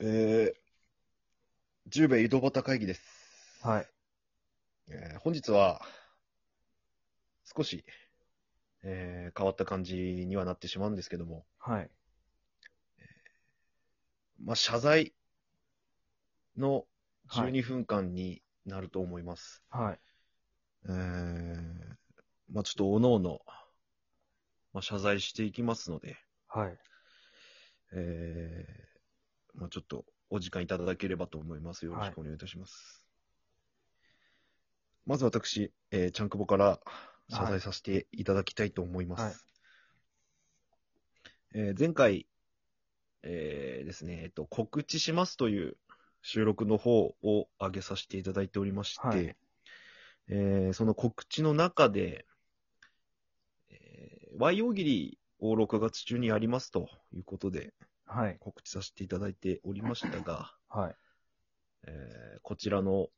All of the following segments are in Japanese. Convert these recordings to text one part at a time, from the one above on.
えー、十兵衛井戸端会議です。はい。えー本日は、少し、えー変わった感じにはなってしまうんですけども、はい。まあ、謝罪のはい12分間になると思います。はい。えーまあ、ちょっと、おのおの、まあ、謝罪していきますので、はい。えーまあ、ちょっと、お時間いただければと思います。よろしくお願いいたします。まず私、えー、ちゃんくぼから謝罪させていただきたいと思います。はいえー前回、えーですね、えっと、告知しますという収録の方を上げさせていただいておりまして、はいえーその告知の中で、えー、Y 大喜利を6月中にやりますということで、はい。告知させていただいておりましたが、はい。えーこちらの、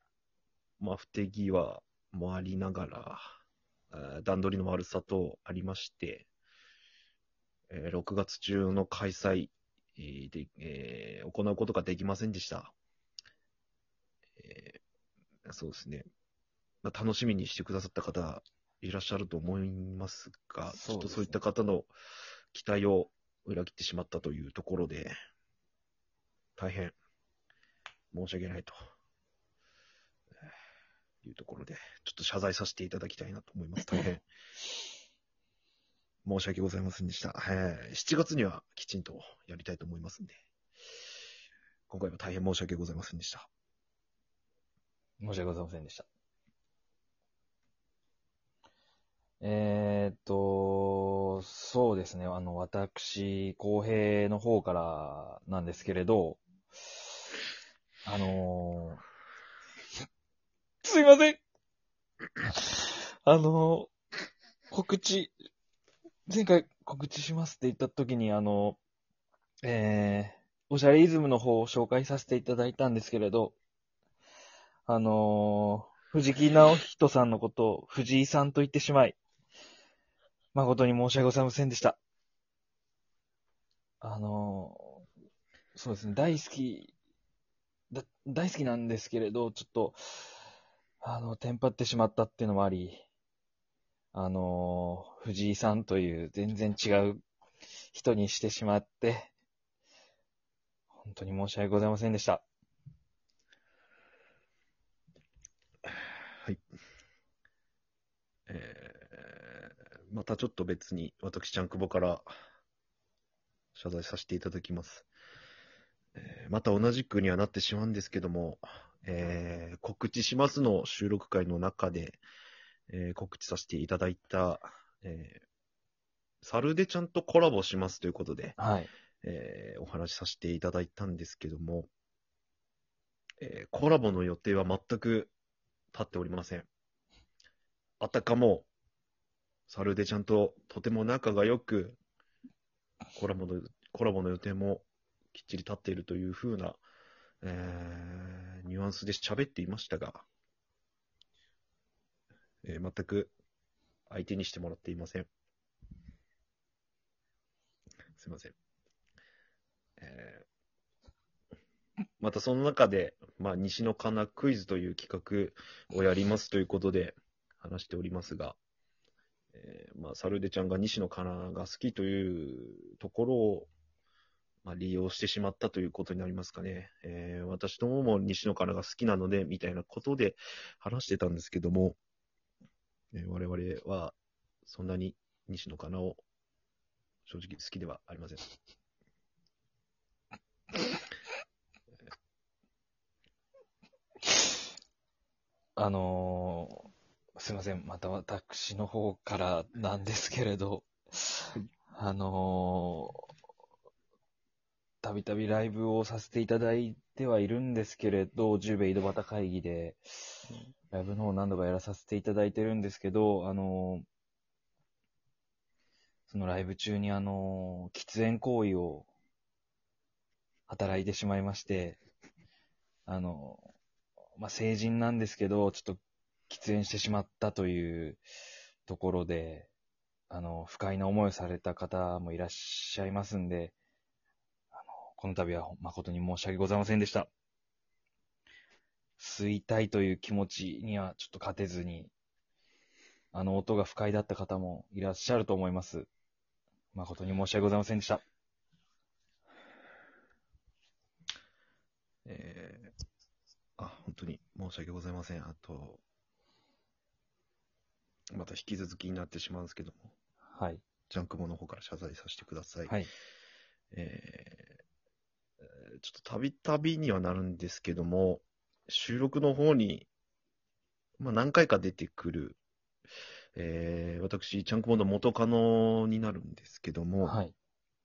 まあ、不手際もありながら、えー段取りの悪さとありまして、えー6月中の開催えーで、えー行うことができませんでした。えーそうですね。まあ、楽しみにしてくださった方いらっしゃると思いますが、ちょっそうですねとそういった方の期待を裏切ってしまったというところで、大変申し訳ないとえーいうところで、ちょっと謝罪させていただきたいなと思います。大変申し訳ございませんでした。えー7月にはきちんとやりたいと思いますんで、今回は大変申し訳ございませんでした。申し訳ございませんでした。えーっと、そうですね。あの、私、公平の方からなんですけれど、あのーすいませんあのー告知、前回告知しますって言った時に、あの、えー、おしゃれイズムの方を紹介させていただいたんですけれど、あのー藤木直人さんのことを藤井さんと言ってしまい、誠に申し訳ございませんでした。あのそうですね、大好き、だ大好きなんですけれど、ちょっと、あの、テンパってしまったっていうのもあり、あの藤井さんという全然違う人にしてしまって、本当に申し訳ございませんでした。はい。えーまたちょっと別に、私、ちゃんくぼから謝罪させていただきます。えーまた同じくにはなってしまうんですけども、えー告知しますの収録会の中で、えー告知させていただいた、えーサルでちゃんとコラボしますということで、はい。えーお話しさせていただいたんですけども、えーコラボの予定は全く立っておりません。あたかも、サルでちゃんととても仲が良く、コラボの、コラボの予定もきっちり立っているというふうな、えーニュアンスで喋っていましたが、えー全く相手にしてもらっていません。すいません。えーまたその中で、まあ、西のかなクイズという企画をやりますということで話しておりますが、えーまあ、サルデちゃんが西野カナが好きというところを、まあ、利用してしまったということになりますかね。えー私どもも西野カナが好きなので、みたいなことで話してたんですけども、えー我々はそんなに西野カナを正直好きではありません。あのーすいません。また私の方からなんですけれど、あのーたびたびライブをさせていただいてはいるんですけれど、十兵衛井戸端会議で、ライブの方何度かやらさせていただいてるんですけど、あのーそのライブ中にあのー喫煙行為を働いてしまいまして、あのまあ、成人なんですけど、ちょっと喫煙してしまったというところで、あの、不快な思いをされた方もいらっしゃいますんで、あの、この度は誠に申し訳ございませんでした。吸いたいという気持ちにはちょっと勝てずに、あの音が不快だった方もいらっしゃると思います。誠に申し訳ございませんでした。えー、あ、本当に申し訳ございません。あと、また引き続きになってしまうんですけども、はい。ジャンクボの方から謝罪させてください。はい。えーちょっとたびたびにはなるんですけども、収録の方に、まあ、何回か出てくる、えー私、チャンクボンド元カノになるんですけども、はい。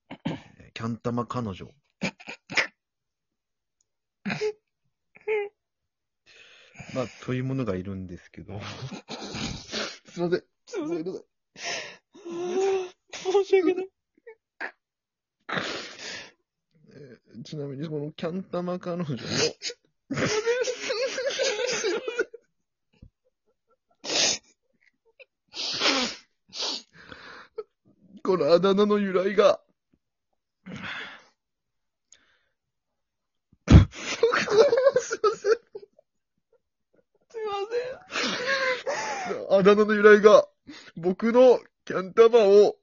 えーキャンタマ彼女。まあ、というものがいるんですけど。すいません。すいませんごめんなさい申し訳ない。えーちなみに、このキャンタマ彼女の、このあだ名の由来が、すいません。すいまあだ名の由来が、僕のキャンタマを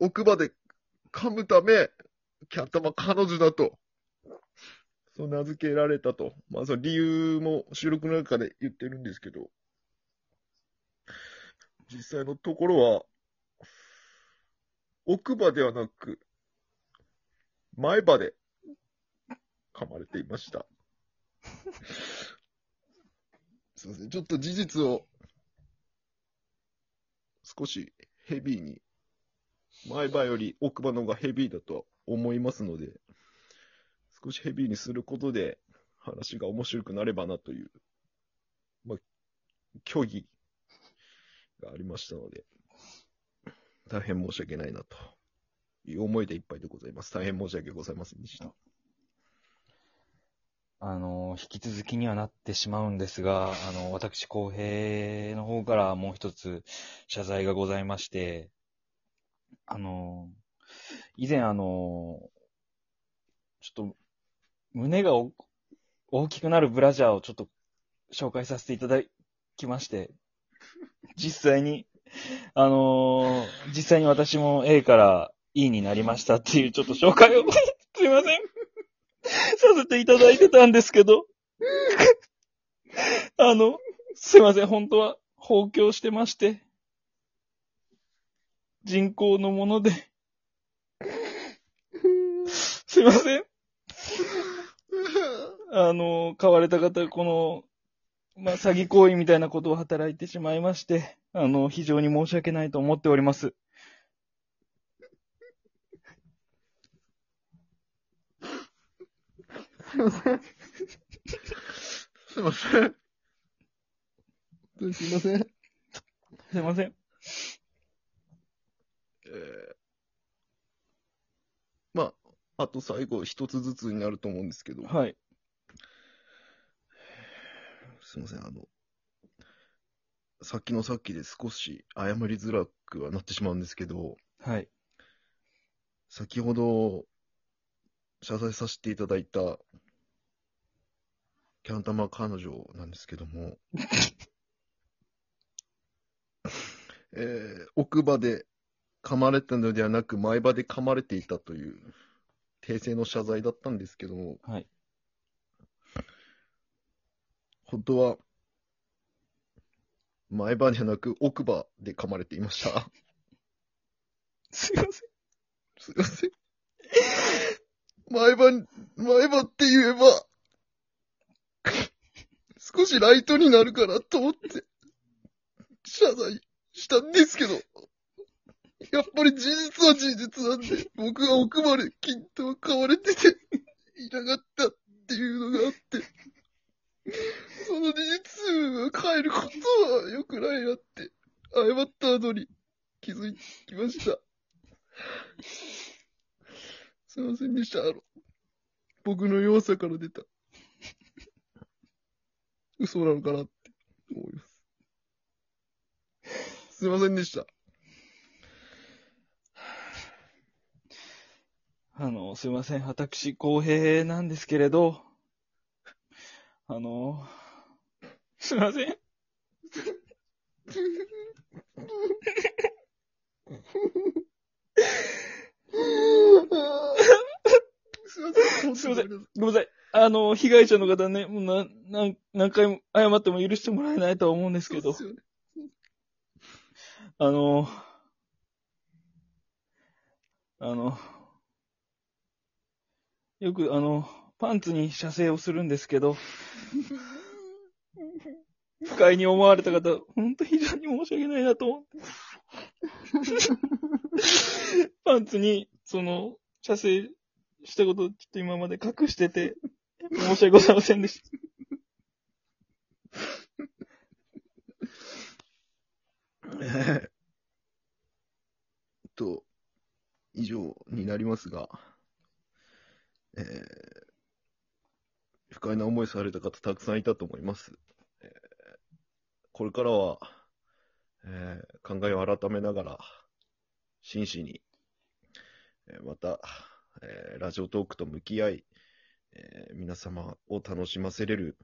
奥歯で噛むため、キャンタマ彼女だと、そう名付けられたと。まあ、その理由も収録の中で言ってるんですけど、実際のところは、奥歯ではなく、前歯で噛まれていました。すいません。ちょっと事実を少しヘビーに、前歯より奥歯の方がヘビーだと思いますので、少しヘビーにすることで話が面白くなればなという、まあ、虚偽がありましたので、大変申し訳ないなという思いでいっぱいでございます。大変申し訳ございませんでした。あの、引き続きにはなってしまうんですが、あの、私、公平の方からもう一つ謝罪がございまして、あの、以前あの、ちょっと、胸が大きくなるブラジャーをちょっと紹介させていただきまして、実際に、あの実際に私も A から E になりましたっていうちょっと紹介を、せていただいてたんですけど、あの、すいません、本当は、放狂してまして、人工のもので、すいません。あの、買われた方、この、まあ、詐欺行為みたいなことを働いてしまいまして、あの、非常に申し訳ないと思っております。すいません。すいません。すいません。すいません。えーまあ、あと最後一つずつになると思うんですけど、はい。すいません、あの、さっきのさっきで少し謝りづらくはなってしまうんですけど、はい。先ほど謝罪させていただいたキャンタマ彼女なんですけども、えー奥歯で噛まれたのではなく前歯で噛まれていたという訂正の謝罪だったんですけども、はい。本当は前歯ではなく奥歯で噛まれていました。すいません。すいません。前歯、前歯って言えば、少しライトになるかなと思って、謝罪したんですけど、やっぱり事実は事実なんで、僕は奥まで金と買われてて、いなかったっていうのがあって、その事実を変えることは良くないなって、謝った後に気づきました。すいませんでした。あの、僕の弱さから出た。嘘なのかなって思います。すいませんでした。あの、すいません。私、公平なんですけれど、あの、すいません。すいません。すいませんごめんなさい。あの、被害者の方ね、もうな、なん、何回も謝っても許してもらえないとは思うんですけど、そうですあの、あの、よくあの、パンツに射精をするんですけど、不快に思われた方、本当非常に申し訳ないなと思って。パンツに、その、射精したことをちょっと今まで隠してて、申し訳ございませんでした。えーっと、以上になりますが、えー不快な思いされた方たくさんいたと思います。えーこれからは、考えを改めながら、真摯に、えーまた、えーラジオトークと向き合い、えー皆様を楽しませれる、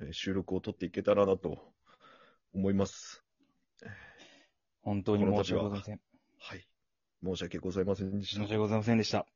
えー収録を撮っていけたらなと思います。本当に申し訳ございません。はい。申し訳ございませんでした申し。訳ございませんでした。